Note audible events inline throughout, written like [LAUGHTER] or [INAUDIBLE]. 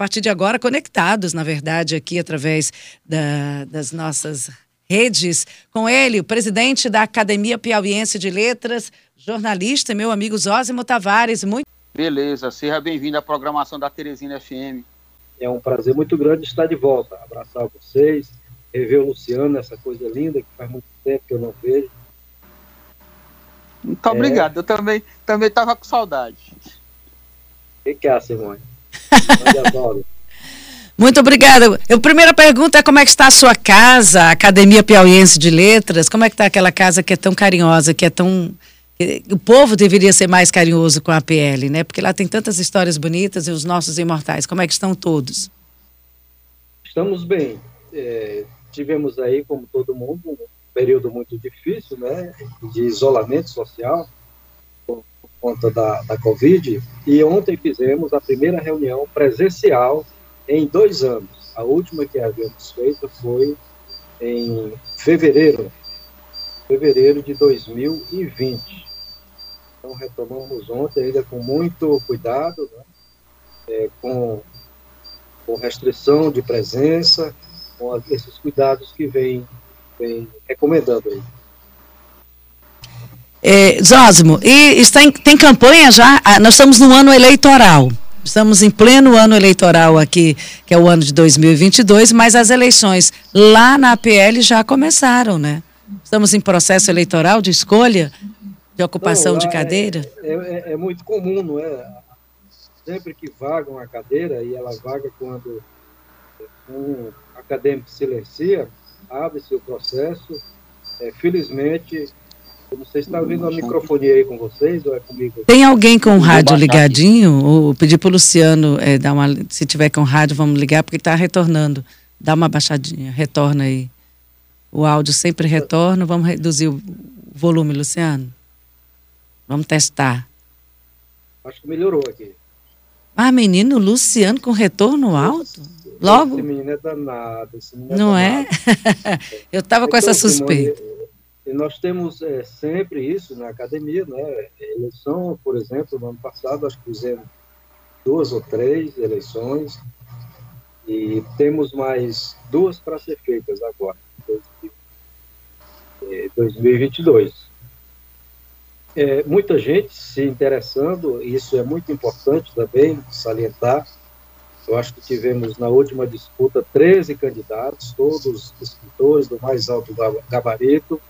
partir de agora conectados, na verdade, aqui através da, das nossas redes, com ele, o presidente da Academia Piauiense de Letras, jornalista, meu amigo Zósimo Tavares. Muito... Beleza, seja bem-vindo à programação da Teresina FM. É um prazer muito grande estar de volta, abraçar vocês, rever o Luciano, essa coisa linda que faz muito tempo que eu não vejo. Muito é... obrigado, eu também também estava com saudade. O que, que é, Simone? Muito obrigada. A primeira pergunta é como é que está a sua casa, a Academia Piauiense de Letras? Como é que está aquela casa que é tão carinhosa, que é tão... O povo deveria ser mais carinhoso com a PL, né? Porque lá tem tantas histórias bonitas e os nossos imortais. Como é que estão todos? Estamos bem. É, tivemos aí, como todo mundo, um período muito difícil, né? De isolamento social conta da, da Covid. E ontem fizemos a primeira reunião presencial em dois anos. A última que havíamos feito foi em fevereiro, fevereiro de 2020. Então, retomamos ontem, ainda com muito cuidado, né? é, com, com restrição de presença, com esses cuidados que vem, vem recomendando aí. É, Zósimo, e está em, tem campanha já? Ah, nós estamos no ano eleitoral. Estamos em pleno ano eleitoral aqui, que é o ano de 2022, mas as eleições lá na APL já começaram, né? Estamos em processo eleitoral de escolha, de ocupação não, de cadeira? É, é, é, muito comum, não é? Sempre que vaga uma cadeira, e ela vaga quando um acadêmico silencia, abre-se o processo. É, felizmente, eu não sei se está ouvindo a microfonia aí com vocês ou é comigo. Tem alguém com o rádio ligadinho? Ou pedir para o Luciano é, dar uma. Se tiver com o rádio, vamos ligar, porque está retornando. Dá uma baixadinha, retorna aí. O áudio sempre retorna. Vamos reduzir o volume, Luciano. Vamos testar. Acho que melhorou aqui. Ah, menino, Luciano com retorno alto? Logo? Esse menino é danado. Menino é não é? danado. é? [LAUGHS] Eu estava com essa suspeita. E nós temos é, sempre isso na academia, né? Eleição, por exemplo, no ano passado, acho que fizemos duas ou três eleições e temos mais duas para ser feitas agora, em 2022. É, muita gente se interessando, e isso é muito importante também salientar. Eu acho que tivemos na última disputa 13 candidatos, todos escritores do mais alto gabarito,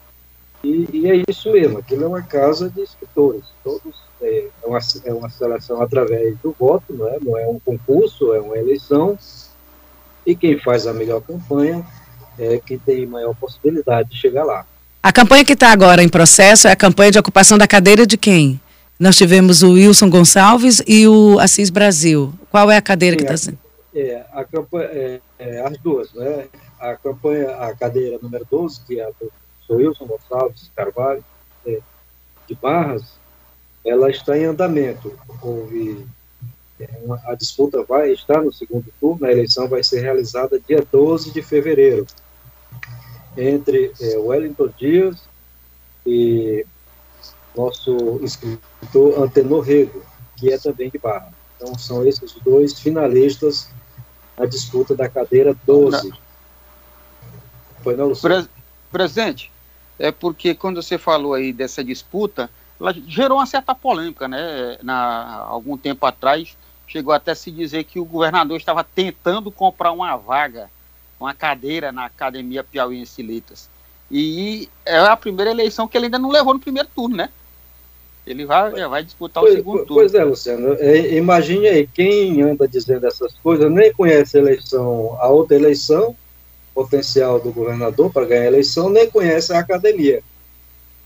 e, e, é isso mesmo, aquilo é uma casa de escritores, todos é, é, uma, é uma seleção através do voto, não é? não é um concurso, é uma eleição, e quem faz a melhor campanha é quem tem maior possibilidade de chegar lá. A campanha que está agora em processo é a campanha de ocupação da cadeira de quem? Nós tivemos o Wilson Gonçalves e o Assis Brasil. Qual é a cadeira Sim, que está sendo? É, a campanha, é, é, as duas, né? A campanha, a cadeira número 12, que é a do professor Wilson Gonçalves Carvalho, é, de Barras, ela está em andamento. Houve é, uma, a disputa vai estar no segundo turno, a eleição vai ser realizada dia 12 de fevereiro, entre é, Wellington Dias e nosso escritor Antenor Rego, que é também de Barra. Então, são esses dois finalistas na disputa da cadeira 12. Foi na Luciana? Presidente, é porque quando você falou aí dessa disputa, ela gerou uma certa polêmica, né? Na, algum tempo atrás, chegou até a se dizer que o governador estava tentando comprar uma vaga, uma cadeira na Academia Piauiense Letras. E é a primeira eleição que ele ainda não levou no primeiro turno, né? Ele vai, vai disputar pois, o segundo turno. Pois é, Luciano. É, imagine aí, quem anda dizendo essas coisas nem conhece a eleição, a outra eleição, potencial do governador para ganhar a eleição, nem conhece a academia.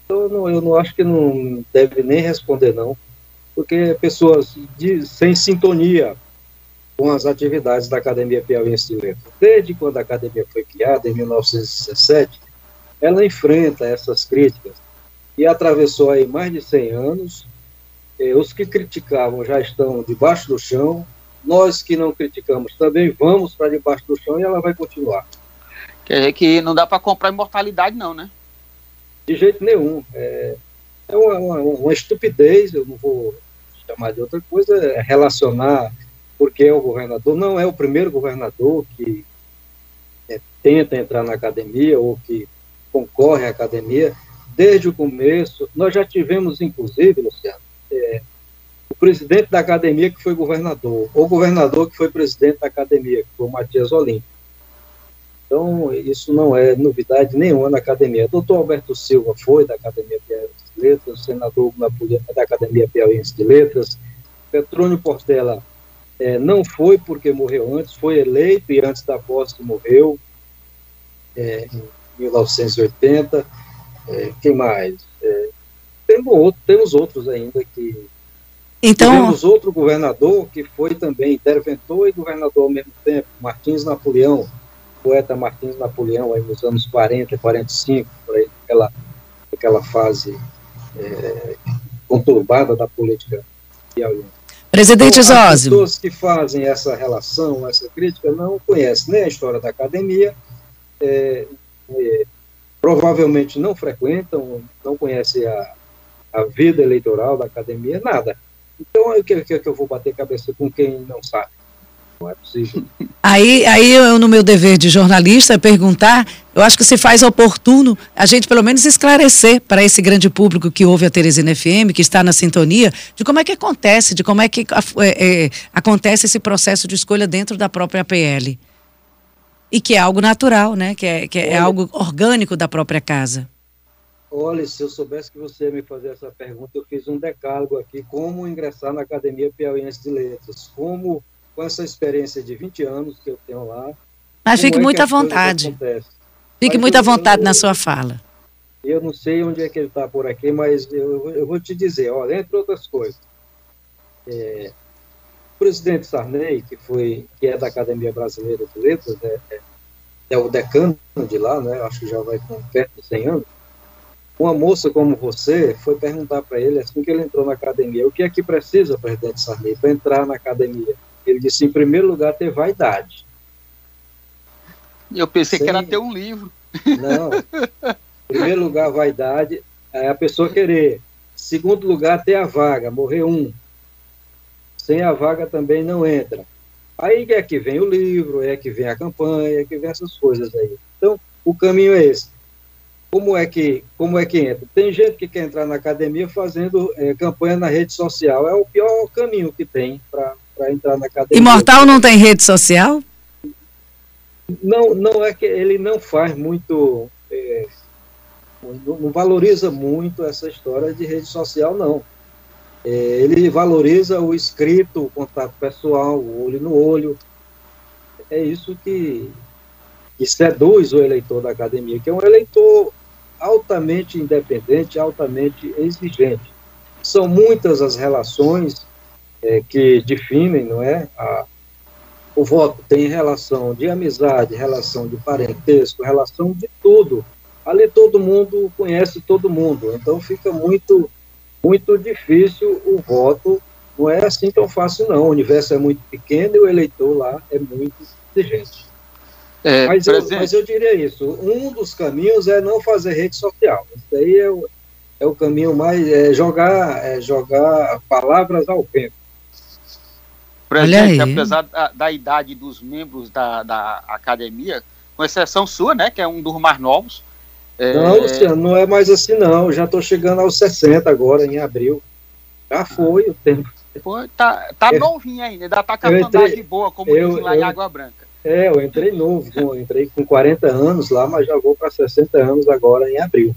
Então, eu não, eu não acho que não deve nem responder, não, porque pessoas de, sem sintonia com as atividades da Academia Piauiense de Letras. Desde quando a academia foi criada, em 1917, ela enfrenta essas críticas e atravessou aí mais de 100 anos. Eh, os que criticavam já estão debaixo do chão, nós que não criticamos também vamos para debaixo do chão e ela vai continuar. Quer dizer que não dá para comprar imortalidade, não, né? De jeito nenhum. É, é uma, uma, estupidez, eu não vou chamar de outra coisa, é relacionar porque é o governador, não é o primeiro governador que é, tenta entrar na academia ou que concorre à academia. Desde o começo, nós já tivemos, inclusive, Luciano, é, o presidente da academia que foi governador, ou governador que foi presidente da academia, que foi o Matias Olímpio. Então, isso não é novidade nenhuma na academia. Doutor Alberto Silva foi da Academia Piauiense de Letras, senador da Academia Piauiense de Letras. Petrônio Portela é, não foi porque morreu antes, foi eleito e antes da posse morreu, é, em 1980. É, quem mais? É, temos, outro, temos outros ainda que. Então... Temos outro governador que foi também interventor e governador ao mesmo tempo, Martins Napoleão, poeta Martins Napoleão, aí nos anos 40, 45, por aí, aquela, aquela fase é, conturbada da política piauiense. Presidente então, As pessoas que fazem essa relação, essa crítica, não conhecem nem a história da academia, é, é, provavelmente não frequentam, não conhecem a, a vida eleitoral da academia, nada. Então, o que, que, que eu vou bater cabeça com quem não sabe? Não é possível. Aí, aí eu, no meu dever de jornalista, perguntar, eu acho que se faz oportuno a gente pelo menos esclarecer para esse grande público que ouve a Teresina FM, que está na sintonia, de como é que acontece, de como é que é, é, acontece esse processo de escolha dentro da própria PL. E que é algo natural, né? Que é, que é Olha, algo orgânico da própria casa. Olha, se eu soubesse que você ia me fazer essa pergunta, eu fiz um decálogo aqui, como ingressar na Academia Piauiense de Letras, como com essa experiência de 20 anos que eu tenho lá. Mas fique é muito à vontade. Fique muito à vontade eu, na sua fala. Eu não sei onde é que ele está por aqui, mas eu, eu, vou te dizer, olha, entre outras coisas, é, o presidente Sarney, que foi, que é da Academia Brasileira de Letras, é, é, é o decano de lá, né? Acho que já vai com perto de 100 anos. Uma moça como você foi perguntar para ele assim que ele entrou na academia, o que é que precisa, presidente Sarney, para entrar na academia? Ele disse, em primeiro lugar, ter vaidade. Eu pensei Sem... que era ter um livro. Não. Em primeiro lugar, vaidade, é a pessoa querer. Segundo lugar, ter a vaga, morrer um. Sem a vaga também não entra. Aí é que vem o livro, é que vem a campanha, é que vem essas coisas aí. Então, o caminho é esse. Como é que, como é que entra? Tem gente que quer entrar na academia fazendo é, campanha na rede social. É o pior caminho que tem para para entrar na academia. Imortal não tem rede social? Não, não é que ele não faz muito, é, não, valoriza muito essa história de rede social, não. É, ele valoriza o escrito, o contato pessoal, o olho no olho. É isso que, que seduz o eleitor da academia, que é um eleitor altamente independente, altamente exigente. São muitas as relações é, que definem, não é? A, o voto tem relação de amizade, relação de parentesco, relação de tudo. Ali todo mundo conhece todo mundo, então fica muito, muito difícil o voto. Não é assim tão fácil, não. O universo é muito pequeno e o eleitor lá é muito exigente. É, mas, eu, mas, eu, diria isso: um dos caminhos é não fazer rede social. Isso aí é o, é o caminho mais. É jogar, é jogar palavras ao vento. Presidente, apesar da, da, idade dos membros da, da academia, com exceção sua, né, que é um dos mais novos. É... Não, Luciano, não é mais assim não, já estou chegando aos 60 agora, em abril. Já foi o tempo. Pô, tá, tá eu, novinho ainda, ainda tá com a vantagem boa, como eu, dizem lá eu, em Água Branca. É, eu entrei novo, eu entrei com 40 anos lá, mas já vou para 60 anos agora em abril.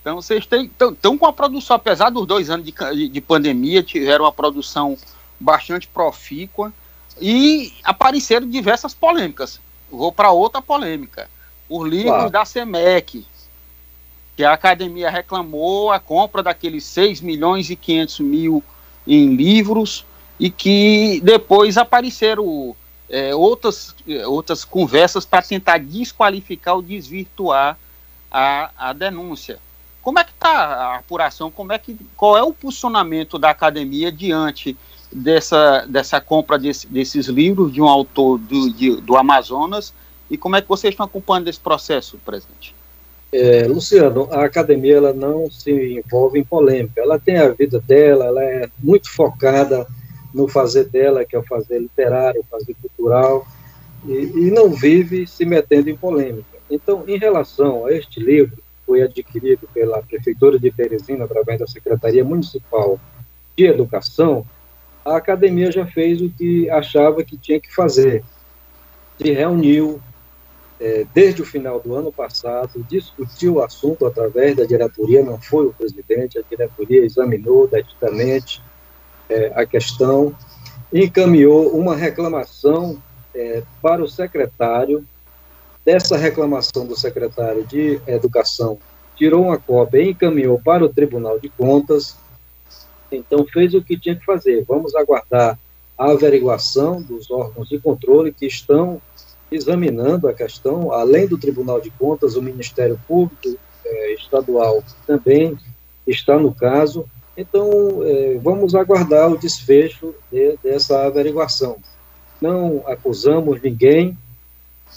Então vocês estão com a produção, apesar dos dois anos de, de pandemia, tiveram uma produção bastante profícua e apareceram diversas polêmicas. Vou para outra polêmica. Os livros claro. da SEMEC, que a academia reclamou a compra daqueles 6 milhões e 500 mil em livros e que depois apareceram é, outras, outras conversas para tentar desqualificar ou desvirtuar a, a denúncia. Como é que está a apuração? Como é que, qual é o posicionamento da academia diante dessa, dessa compra desse, desses livros de um autor do, de, do Amazonas e como é que vocês estão acompanhando esse processo, presidente? É, Luciano, a academia ela não se envolve em polêmica, ela tem a vida dela, ela é muito focada no fazer dela, que é o fazer literário, fazer cultural, e, e não vive se metendo em polêmica. Então, em relação a este livro, foi adquirido pela Prefeitura de Teresina, através da Secretaria Municipal de Educação, a academia já fez o que achava que tinha que fazer. Se reuniu é, desde o final do ano passado, discutiu o assunto através da diretoria, não foi o presidente, a diretoria examinou detidamente é, a questão, encaminhou uma reclamação é, para o secretário. Dessa reclamação do secretário de Educação, tirou uma cópia e encaminhou para o Tribunal de Contas então, fez o que tinha que fazer. Vamos aguardar a averiguação dos órgãos de controle que estão examinando a questão, além do Tribunal de Contas, o Ministério Público eh, Estadual também está no caso. Então, eh, vamos aguardar o desfecho de, dessa averiguação. Não acusamos ninguém,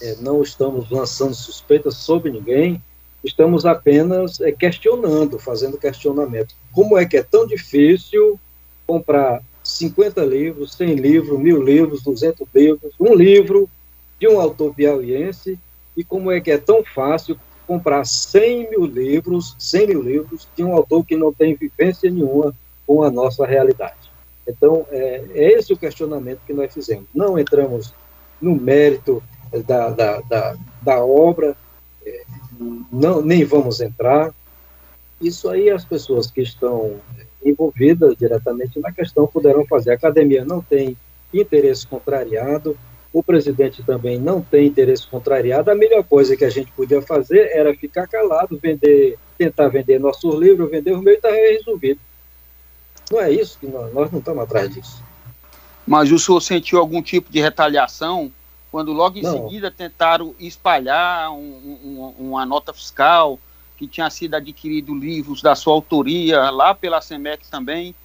eh, não estamos lançando suspeitas sobre ninguém, estamos apenas é, questionando, fazendo questionamento. Como é que é tão difícil comprar 50 livros, 100 livros, mil livros, 200 livros, um livro de um autor piauiense, e como é que é tão fácil comprar 100 mil livros, 100 mil livros de um autor que não tem vivência nenhuma com a nossa realidade. Então, é, é esse o questionamento que nós fizemos. Não entramos no mérito da, da, da, da obra, não, nem vamos entrar. Isso aí as pessoas que estão envolvidas diretamente na questão poderão fazer. A academia não tem interesse contrariado, o presidente também não tem interesse contrariado. A melhor coisa que a gente podia fazer era ficar calado, vender, tentar vender nossos livros, vender o meio e está resolvido. Não é isso que nós, nós não estamos atrás disso. Mas o senhor sentiu algum tipo de retaliação quando logo em Não. seguida tentaram espalhar um, um, uma nota fiscal que tinha sido adquirido livros da sua autoria lá pela SEMEC também.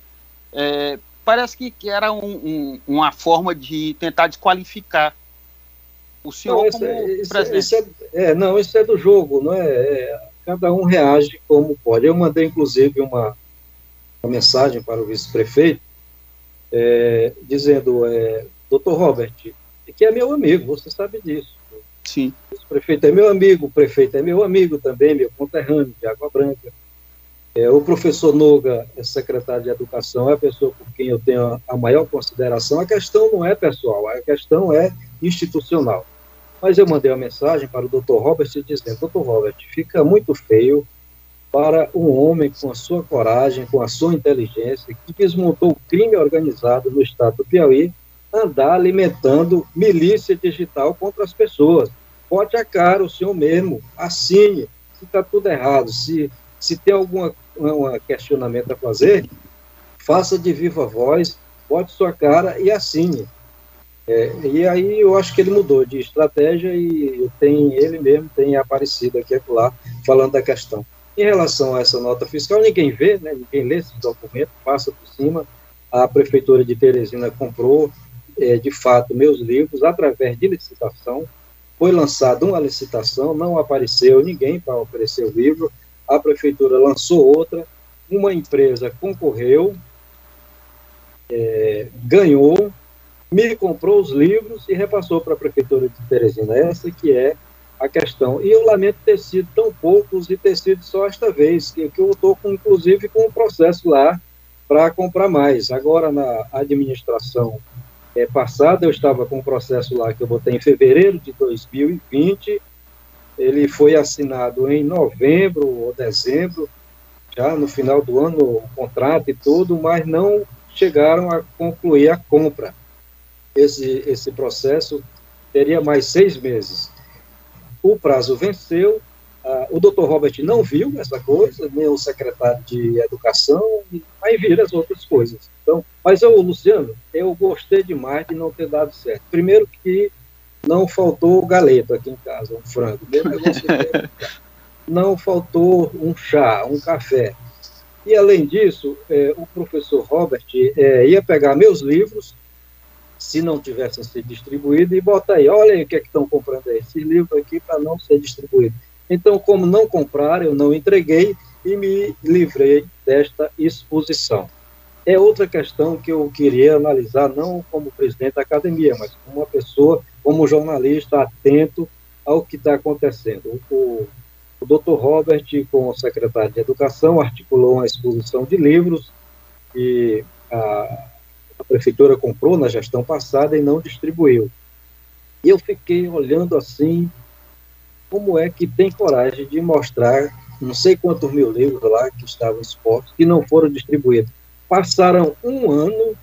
É, parece que, que era um, uma forma de tentar desqualificar o senhor não, é, presidente. Isso é, é, não, isso é do jogo, não é, é, Cada um reage como pode. Eu mandei, inclusive, uma, uma mensagem para o vice-prefeito, é, dizendo, é, doutor Robert, que é meu amigo, você sabe disso. Sim. O prefeito é meu amigo, o prefeito é meu amigo também, meu conterrâneo de Água Branca. É, o professor Noga, é secretário de Educação, é a pessoa por quem eu tenho a maior consideração. A questão não é pessoal, a questão é institucional. Mas eu mandei uma mensagem para o Dr. Robert dizendo: Dr. Robert, fica muito feio para um homem com a sua coragem, com a sua inteligência, que desmontou o crime organizado no estado do Piauí andar alimentando milícia digital contra as pessoas. Bote a cara o senhor mesmo, assine, se está tudo errado, se, se tem algum um questionamento a fazer, faça de viva voz, bote sua cara e assine. É, e aí eu acho que ele mudou de estratégia e tem ele mesmo tem aparecido aqui e lá falando da questão. Em relação a essa nota fiscal, ninguém vê, né, ninguém lê esse documento, passa por cima. A prefeitura de Teresina comprou é, de fato, meus livros através de licitação. Foi lançada uma licitação, não apareceu ninguém para oferecer o livro, a prefeitura lançou outra, uma empresa concorreu, é, ganhou, me comprou os livros e repassou para a prefeitura de Teresina. Essa que é a questão. E eu lamento ter sido tão poucos e ter sido só esta vez, que, que eu estou, inclusive, com um processo lá para comprar mais. Agora, na administração é, passada, eu estava com um processo lá que eu botei em fevereiro de 2020, ele foi assinado em novembro ou dezembro, já no final do ano, o contrato e tudo, mas não chegaram a concluir a compra. Esse, esse processo teria mais seis meses. O prazo venceu, ah, o doutor Robert não viu essa coisa, nem o secretário de Educação, aí viram as outras coisas. Mas eu, Luciano, eu gostei demais de não ter dado certo. Primeiro que não faltou galeto aqui em casa, um frango. não faltou um chá, um café. E, além disso, é, o professor Robert é, ia pegar meus livros, se não tivessem sido distribuídos, e botar aí, olha aí o que é que estão comprando aí, esses livros aqui para não ser distribuído. Então, como não compraram, eu não entreguei e me livrei desta exposição. É outra questão que eu queria analisar, não como presidente da academia, mas como uma pessoa, como jornalista atento ao que está acontecendo. O, o Dr. Robert, com o secretário de Educação, articulou uma exposição de livros que a, a prefeitura comprou na gestão passada e não distribuiu. E eu fiquei olhando assim, como é que tem coragem de mostrar não sei quantos mil livros lá que estavam expostos que não foram distribuídos. Passaram um ano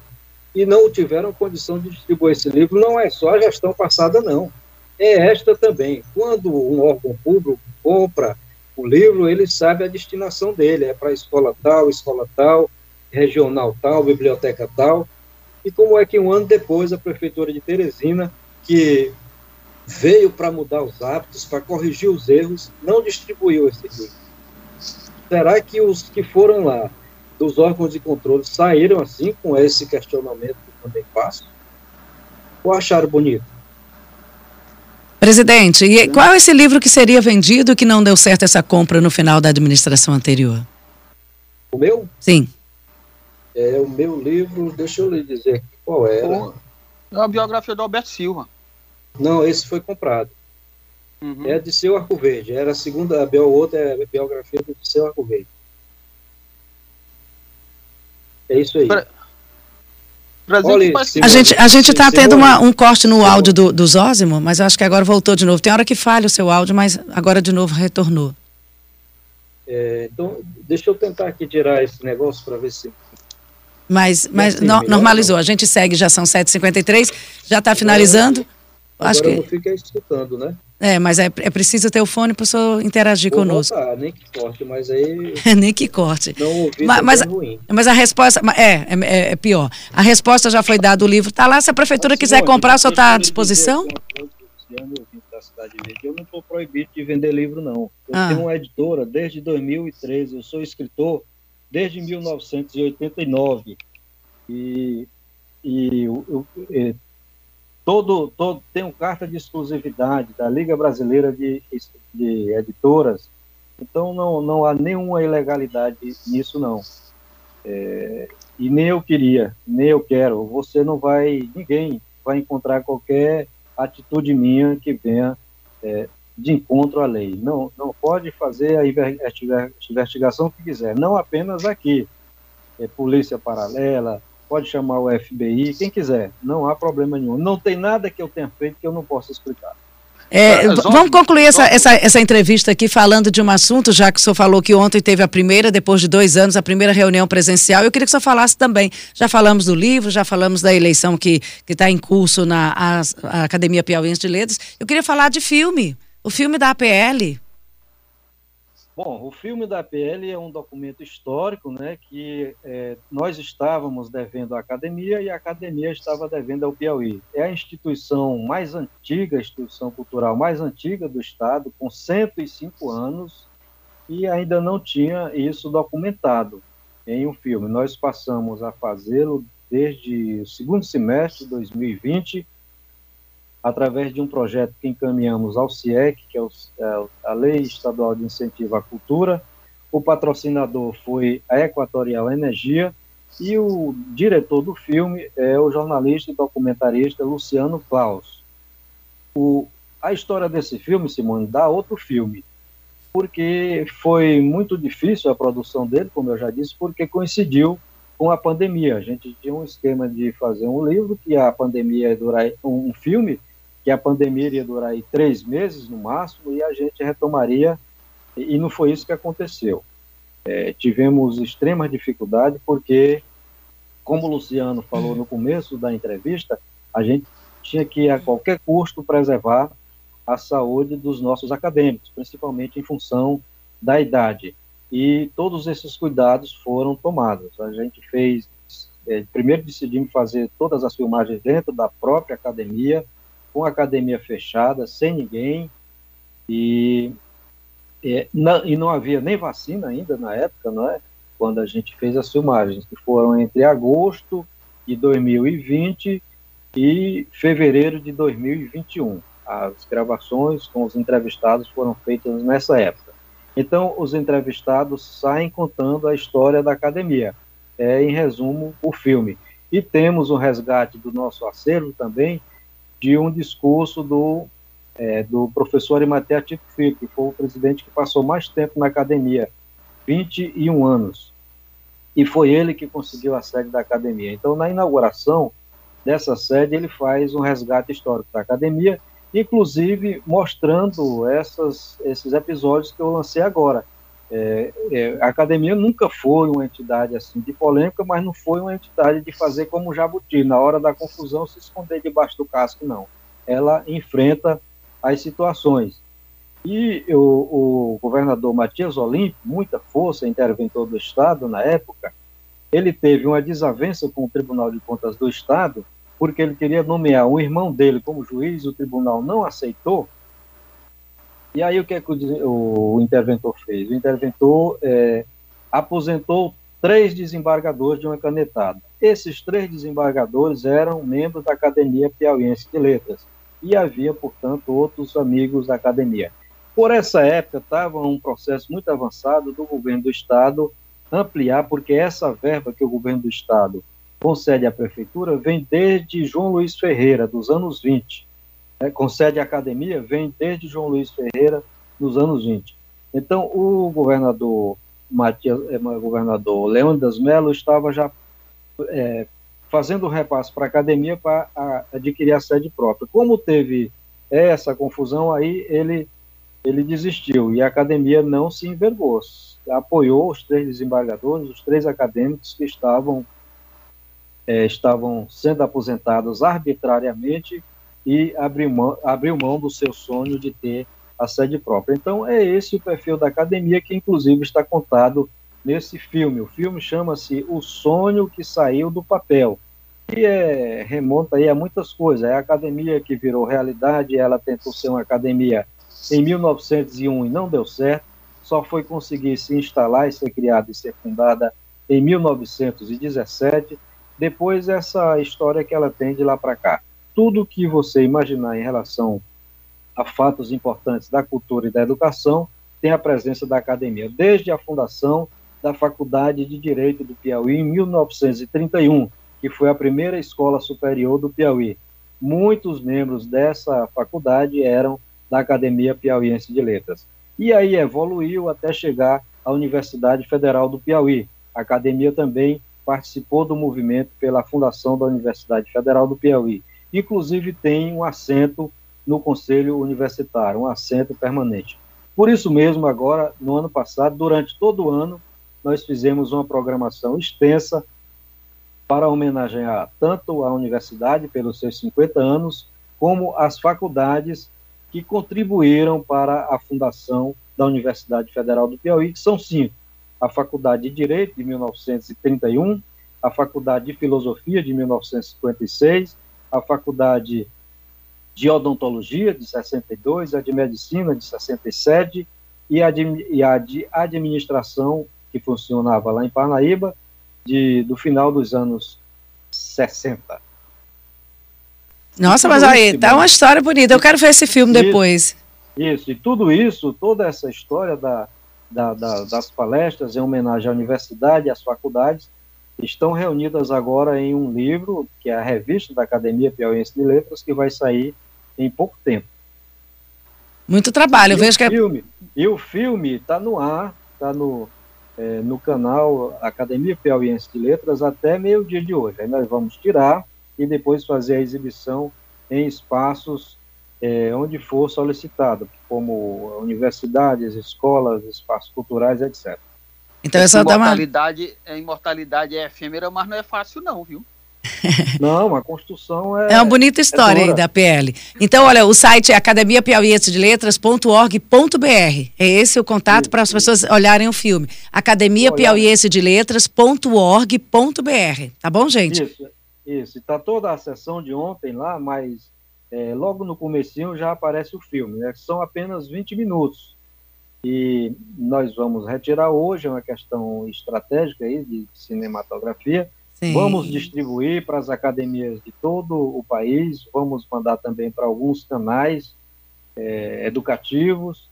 e não tiveram condição de distribuir esse livro. Não é só a gestão passada, não. É esta também. Quando um órgão público compra o livro, ele sabe a destinação dele. É para escola tal, escola tal, regional tal, biblioteca tal. E como é que um ano depois a Prefeitura de Teresina que veio para mudar os hábitos, para corrigir os erros, não distribuiu esse livro. Será que os que foram lá, dos órgãos de controle, saíram assim com esse questionamento que também faço? Ou acharam bonito? Presidente, e qual é esse livro que seria vendido que não deu certo essa compra no final da administração anterior? O meu? Sim. É o meu livro, deixa eu lhe dizer qual era. É a biografia do Alberto Silva. Não, esse foi comprado. Uhum. É de seu Arco Verde. Era a segunda, a outra é a biografia do seu Arco Verde. É isso aí. Pra... Olha, a gente a gente está tendo uma, um corte no áudio do, do Zózimo, mas eu acho que agora voltou de novo. Tem hora que falha o seu áudio, mas agora de novo retornou. É, então, deixa eu tentar aqui tirar esse negócio para ver se mas, mas no, normalizou. A gente segue, já são 7h53, já está finalizando. Agora Acho que... não fica escutando, né? É, mas é, é preciso ter o fone para o senhor interagir Vou conosco. Voltar, nem que corte, mas aí. [LAUGHS] nem que corte. Não ouvi mas, mas, é ruim. mas a resposta. É, é, é, pior. A resposta já foi dada, o livro está lá. Se a prefeitura quiser comprar, o senhor está à disposição? Eu não estou proibido de vender livro, não. Eu ah. tenho uma editora desde 2013, eu sou escritor desde 1989. E, e eu, eu, todo, todo tem carta de exclusividade da Liga Brasileira de, de Editoras, então não, não há nenhuma ilegalidade nisso, não. É, e nem eu queria, nem eu quero. Você não vai, ninguém vai encontrar qualquer atitude minha que venha é, de encontro à lei. Não, não pode fazer a investigação que quiser, não apenas aqui. É, polícia paralela, pode chamar o FBI, quem quiser, não há problema nenhum. Não tem nada que eu tenha feito que eu não possa explicar. É, vamos concluir essa, essa, essa entrevista aqui falando de um assunto, já que o senhor falou que ontem teve a primeira, depois de dois anos, a primeira reunião presencial. Eu queria que o senhor falasse também. Já falamos do livro, já falamos da eleição que está em curso na a, a Academia Piauiense de Letras. Eu queria falar de filme. O filme da APL. Bom, o filme da APL é um documento histórico, né, que é, nós estávamos devendo à academia e a academia estava devendo ao Piauí. É a instituição mais antiga, a instituição cultural mais antiga do estado, com 105 anos, e ainda não tinha isso documentado em um filme. Nós passamos a fazê-lo desde o segundo semestre de 2020 através de um projeto que encaminhamos ao CIEC, que é, o, é a Lei Estadual de Incentivo à Cultura. O patrocinador foi a Equatorial Energia e o diretor do filme é o jornalista e documentarista Luciano Klaus. O, a história desse filme, Simone, dá outro filme, porque foi muito difícil a produção dele, como eu já disse, porque coincidiu com a pandemia. A gente tinha um esquema de fazer um livro, que a pandemia ia durar um filme, que a pandemia iria durar aí três meses no máximo e a gente retomaria, e não foi isso que aconteceu. É, tivemos extrema dificuldade porque, como o Luciano falou no começo da entrevista, a gente tinha que, a qualquer custo, preservar a saúde dos nossos acadêmicos, principalmente em função da idade. E todos esses cuidados foram tomados. A gente fez, é, primeiro decidimos fazer todas as filmagens dentro da própria academia, com a academia fechada, sem ninguém, e, é, não, e não havia nem vacina ainda na época, não é? Quando a gente fez as filmagens, que foram entre agosto de 2020 e fevereiro de 2021. As gravações com os entrevistados foram feitas nessa época. Então, os entrevistados saem contando a história da academia. é, em resumo, o filme. E temos o resgate do nosso acervo também de um discurso do, é, do professor Arimatea Tito Filho, que foi o presidente que passou mais tempo na academia, 21 anos. E foi ele que conseguiu a sede da academia. Então, na inauguração dessa sede, ele faz um resgate histórico da academia, inclusive mostrando essas, esses episódios que eu lancei agora é, é, a academia nunca foi uma entidade assim de polêmica, mas não foi uma entidade de fazer como o Jabuti, na hora da confusão se esconder debaixo do casco, não. Ela enfrenta as situações. E o, governador Matias Olímpio, muita força, interventor do Estado na época, ele teve uma desavença com o Tribunal de Contas do Estado, porque ele queria nomear um irmão dele como juiz, o tribunal não aceitou, e aí o que, é que o, o, interventor fez? O interventor é, aposentou três desembargadores de uma canetada. Esses três desembargadores eram membros da Academia Piauiense de Letras e havia, portanto, outros amigos da academia. Por essa época estava um processo muito avançado do governo do estado ampliar, porque essa verba que o governo do estado concede à prefeitura vem desde João Luiz Ferreira, dos anos 20 é, concede a academia vem desde João Luiz Ferreira, nos anos 20. Então, o governador Matias, é, governador Leônidas Melo estava já é, fazendo repasse para a academia para adquirir a sede própria. Como teve essa confusão, aí ele, ele desistiu e a academia não se envergou, apoiou os três desembargadores, os três acadêmicos que estavam, é, estavam sendo aposentados arbitrariamente e abriu mão, abriu mão do seu sonho de ter a sede própria. Então, é esse o perfil da academia que, inclusive, está contado nesse filme. O filme chama-se O Sonho que Saiu do Papel, e é, remonta aí a muitas coisas. É a academia que virou realidade, ela tentou ser uma academia em 1901 e não deu certo, só foi conseguir se instalar e ser criada e ser fundada em 1917. Depois, essa história que ela tem de lá para cá tudo que você imaginar em relação a fatos importantes da cultura e da educação tem a presença da academia, desde a fundação da Faculdade de Direito do Piauí em 1931, que foi a primeira escola superior do Piauí. Muitos membros dessa faculdade eram da Academia Piauiense de Letras. E aí evoluiu até chegar à Universidade Federal do Piauí. A academia também participou do movimento pela fundação da Universidade Federal do Piauí inclusive tem um assento no Conselho Universitário, um assento permanente. Por isso mesmo, agora, no ano passado, durante todo o ano, nós fizemos uma programação extensa para homenagear tanto a universidade pelos seus 50 anos, como as faculdades que contribuíram para a fundação da Universidade Federal do Piauí, que são cinco: a Faculdade de Direito, de 1931, a Faculdade de Filosofia, de 1956, a Faculdade de Odontologia, de 62, a de Medicina, de 67, e a de, e a de Administração, que funcionava lá em Parnaíba, de, do final dos anos 60. Nossa, mas aí, tá uma história bonita. Eu quero ver esse filme isso, depois. Isso, e tudo isso, toda essa história da, da, da, das palestras em homenagem à universidade, às faculdades, estão reunidas agora em um livro, que é a revista da Academia Piauiense de Letras, que vai sair em pouco tempo. Muito trabalho, e vejo que é... Filme, e o filme está no ar, está no, é, no canal Academia Piauiense de Letras até meio-dia de hoje. Aí nós vamos tirar e depois fazer a exibição em espaços é, onde for solicitado, como universidades, escolas, espaços culturais, etc. Então é só imortalidade, uma... imortalidade é efêmera, mas não é fácil não, viu? [LAUGHS] Não, a construção é. É uma bonita história é aí da PL. Então, olha, o site é academiapiauiense de letras.org.br. É esse o contato para as pessoas olharem o filme. Academia Piauiense de letras.org.br. Tá bom, gente? Isso, isso. Está toda a sessão de ontem lá, mas é, logo no comecinho já aparece o filme. Né? São apenas 20 minutos e nós vamos retirar hoje, é uma questão estratégica aí de cinematografia. Sim. Vamos distribuir para as academias de todo o país, vamos mandar também para alguns canais é, educativos.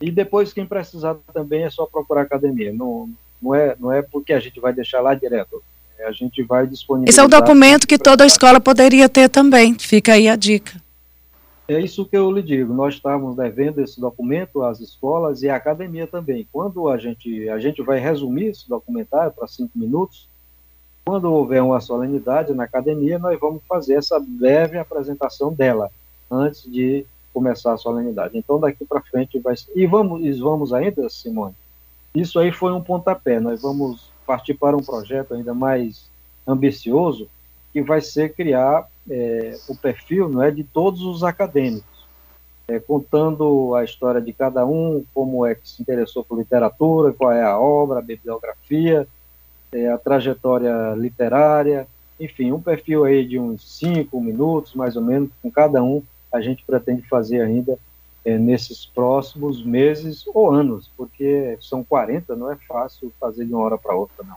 E depois, quem precisar também é só procurar academia. No, Não é, não é porque a gente vai deixar lá direto. É, a gente vai disponibilizar. Esse é o documento que toda escola poderia ter também. Fica aí a dica. É isso que eu lhe digo. Nós estamos devendo esse documento às escolas e à academia também. Quando a gente, a gente vai resumir esse documentário para cinco minutos, quando houver uma solenidade na academia, nós vamos fazer essa breve apresentação dela antes de começar a solenidade. Então, daqui para frente vai E vamos, e vamos ainda, Simone? Isso aí foi um pontapé. Nós vamos partir para um projeto ainda mais ambicioso, que vai ser criar é, o perfil não é, de todos os acadêmicos, é, contando a história de cada um, como é que se interessou por literatura, qual é a obra, a bibliografia, é, a trajetória literária, enfim, um perfil aí de uns cinco minutos, mais ou menos, com cada um, a gente pretende fazer ainda é, nesses próximos meses ou anos, porque são 40, não é fácil fazer de uma hora para outra, não.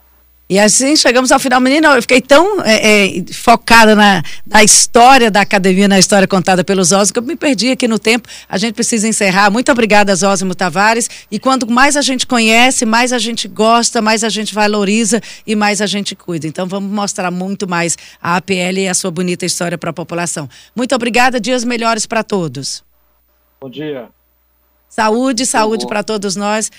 E assim chegamos ao final. Menina, eu fiquei tão é, é, focada na, na, história da academia, na história contada pelos Osmos, que eu me perdi aqui no tempo. A gente precisa encerrar. Muito obrigada, Osmo Tavares. E quando mais a gente conhece, mais a gente gosta, mais a gente valoriza e mais a gente cuida. Então vamos mostrar muito mais a APL e a sua bonita história para a população. Muito obrigada. Dias melhores para todos. Bom dia. Saúde, saúde para todos nós.